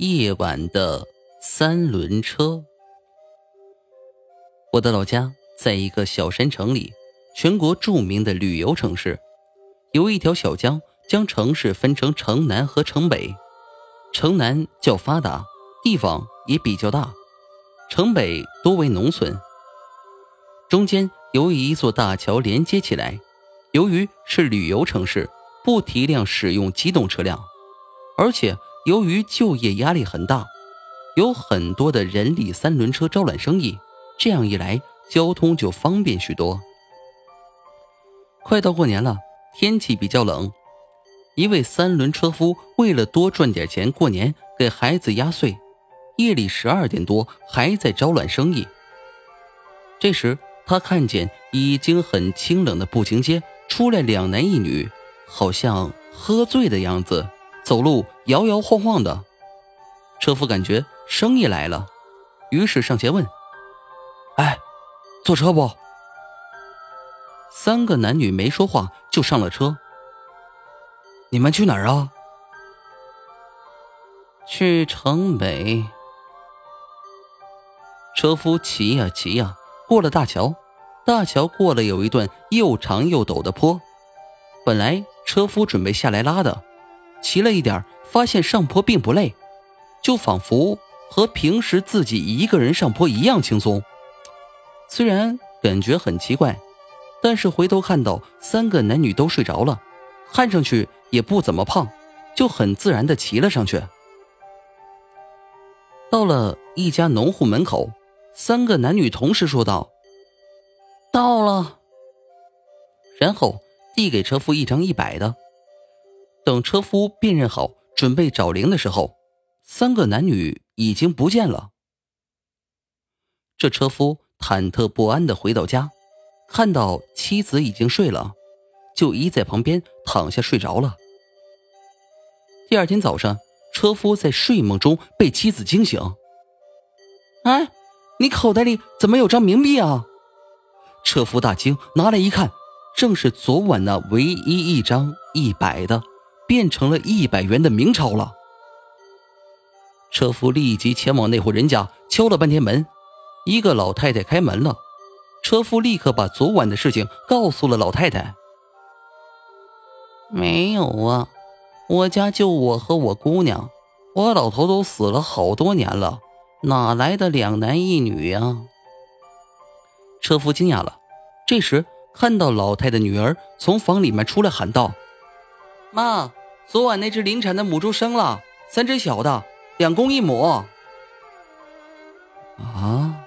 夜晚的三轮车。我的老家在一个小山城里，全国著名的旅游城市。有一条小江，将城市分成城南和城北。城南较发达，地方也比较大；城北多为农村。中间由一座大桥连接起来。由于是旅游城市，不提倡使用机动车辆，而且。由于就业压力很大，有很多的人力三轮车招揽生意，这样一来，交通就方便许多。快到过年了，天气比较冷，一位三轮车夫为了多赚点钱过年给孩子压岁，夜里十二点多还在招揽生意。这时，他看见已经很清冷的步行街出来两男一女，好像喝醉的样子。走路摇摇晃晃的，车夫感觉生意来了，于是上前问：“哎，坐车不？”三个男女没说话就上了车。你们去哪儿啊？去城北。车夫骑呀骑呀，过了大桥，大桥过了有一段又长又陡的坡，本来车夫准备下来拉的。骑了一点，发现上坡并不累，就仿佛和平时自己一个人上坡一样轻松。虽然感觉很奇怪，但是回头看到三个男女都睡着了，看上去也不怎么胖，就很自然的骑了上去。到了一家农户门口，三个男女同时说道：“到了。”然后递给车夫一张一百的。等车夫辨认好，准备找零的时候，三个男女已经不见了。这车夫忐忑不安的回到家，看到妻子已经睡了，就依在旁边躺下睡着了。第二天早上，车夫在睡梦中被妻子惊醒：“哎，你口袋里怎么有张冥币啊？”车夫大惊，拿来一看，正是昨晚那唯一一张一百的。变成了一百元的明钞了。车夫立即前往那户人家，敲了半天门，一个老太太开门了。车夫立刻把昨晚的事情告诉了老太太。没有啊，我家就我和我姑娘，我老头都死了好多年了，哪来的两男一女呀？车夫惊讶了，这时看到老太太女儿从房里面出来，喊道：“妈。”昨晚那只临产的母猪生了三只小的，两公一母。啊！